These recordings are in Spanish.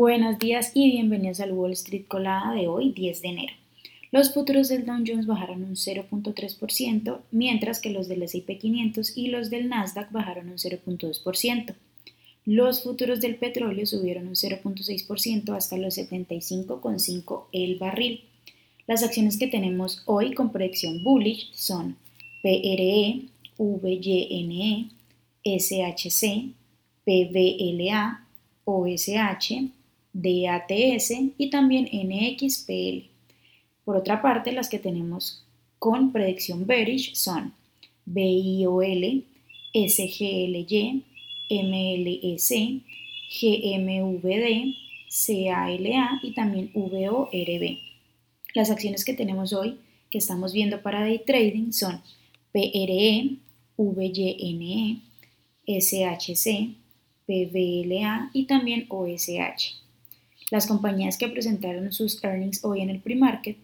Buenos días y bienvenidos al Wall Street Colada de hoy, 10 de enero. Los futuros del Dow Jones bajaron un 0.3%, mientras que los del S&P 500 y los del Nasdaq bajaron un 0.2%. Los futuros del petróleo subieron un 0.6% hasta los 75,5 el barril. Las acciones que tenemos hoy con predicción bullish son PRE, VYNE, SHC, PVLA, OSH, DATS y también NXPL. Por otra parte, las que tenemos con predicción bearish son BIOL, SGLY, MLS, GMVD, CALA y también VORB. Las acciones que tenemos hoy que estamos viendo para day trading son PRE, VYNE, SHC, PVLA y también OSH. Las compañías que presentaron sus earnings hoy en el pre-market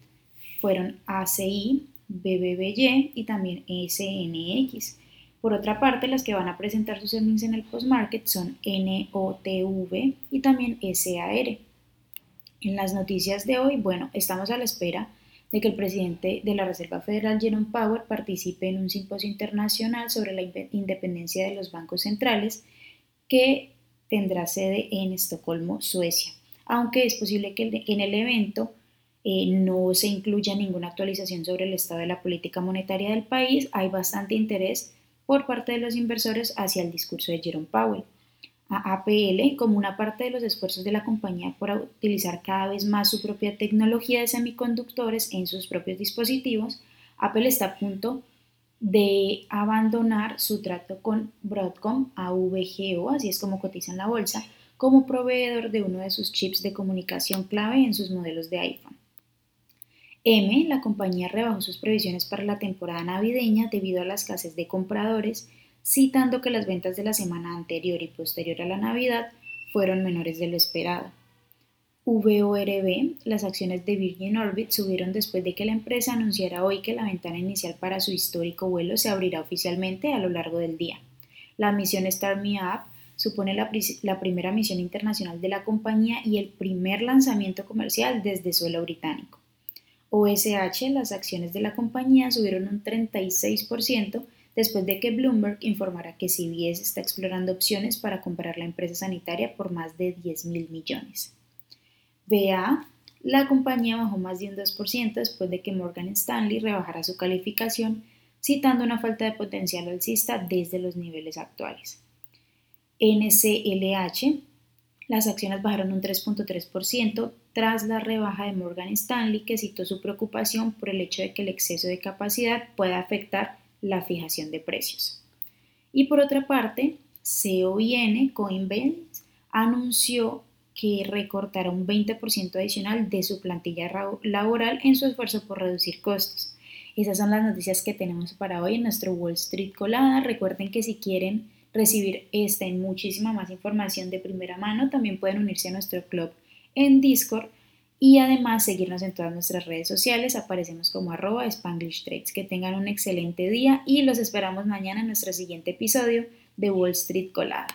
fueron ACI, BBBY y también SNX. Por otra parte, las que van a presentar sus earnings en el post-market son NOTV y también SAR. En las noticias de hoy, bueno, estamos a la espera de que el presidente de la Reserva Federal, Jerome Powell, participe en un simposio internacional sobre la independencia de los bancos centrales que tendrá sede en Estocolmo, Suecia aunque es posible que en el evento eh, no se incluya ninguna actualización sobre el estado de la política monetaria del país, hay bastante interés por parte de los inversores hacia el discurso de Jerome Powell. A APL, como una parte de los esfuerzos de la compañía por utilizar cada vez más su propia tecnología de semiconductores en sus propios dispositivos, Apple está a punto de abandonar su trato con Broadcom, AVGO, así es como cotiza en la bolsa, como proveedor de uno de sus chips de comunicación clave en sus modelos de iPhone. M, la compañía rebajó sus previsiones para la temporada navideña debido a la escasez de compradores, citando que las ventas de la semana anterior y posterior a la Navidad fueron menores de lo esperado. VORB, las acciones de Virgin Orbit subieron después de que la empresa anunciara hoy que la ventana inicial para su histórico vuelo se abrirá oficialmente a lo largo del día. La misión Start Me Up supone la, primera misión internacional de la compañía y el primer lanzamiento comercial desde suelo británico. OSH, las acciones de la compañía subieron un 36% después de que Bloomberg informara que CBS está explorando opciones para comprar la empresa sanitaria por más de 10 mil millones. BA, la compañía bajó más de un 2% después de que Morgan Stanley rebajara su calificación, citando una falta de potencial alcista desde los niveles actuales. NCLH, las acciones bajaron un 3.3% tras la rebaja de Morgan Stanley que citó su preocupación por el hecho de que el exceso de capacidad pueda afectar la fijación de precios. Y por otra parte, COIN, Coinbase, anunció que recortará un 20% adicional de su plantilla laboral en su esfuerzo por reducir costos. Esas son las noticias que tenemos para hoy en nuestro Wall Street Colada. Recuerden que si quieren recibir esta y muchísima más información de primera mano, también pueden unirse a nuestro club en Discord y además seguirnos en todas nuestras redes sociales. Aparecemos como arroba Spanglish Trades. Que tengan un excelente día y los esperamos mañana en nuestro siguiente episodio de Wall Street Colada.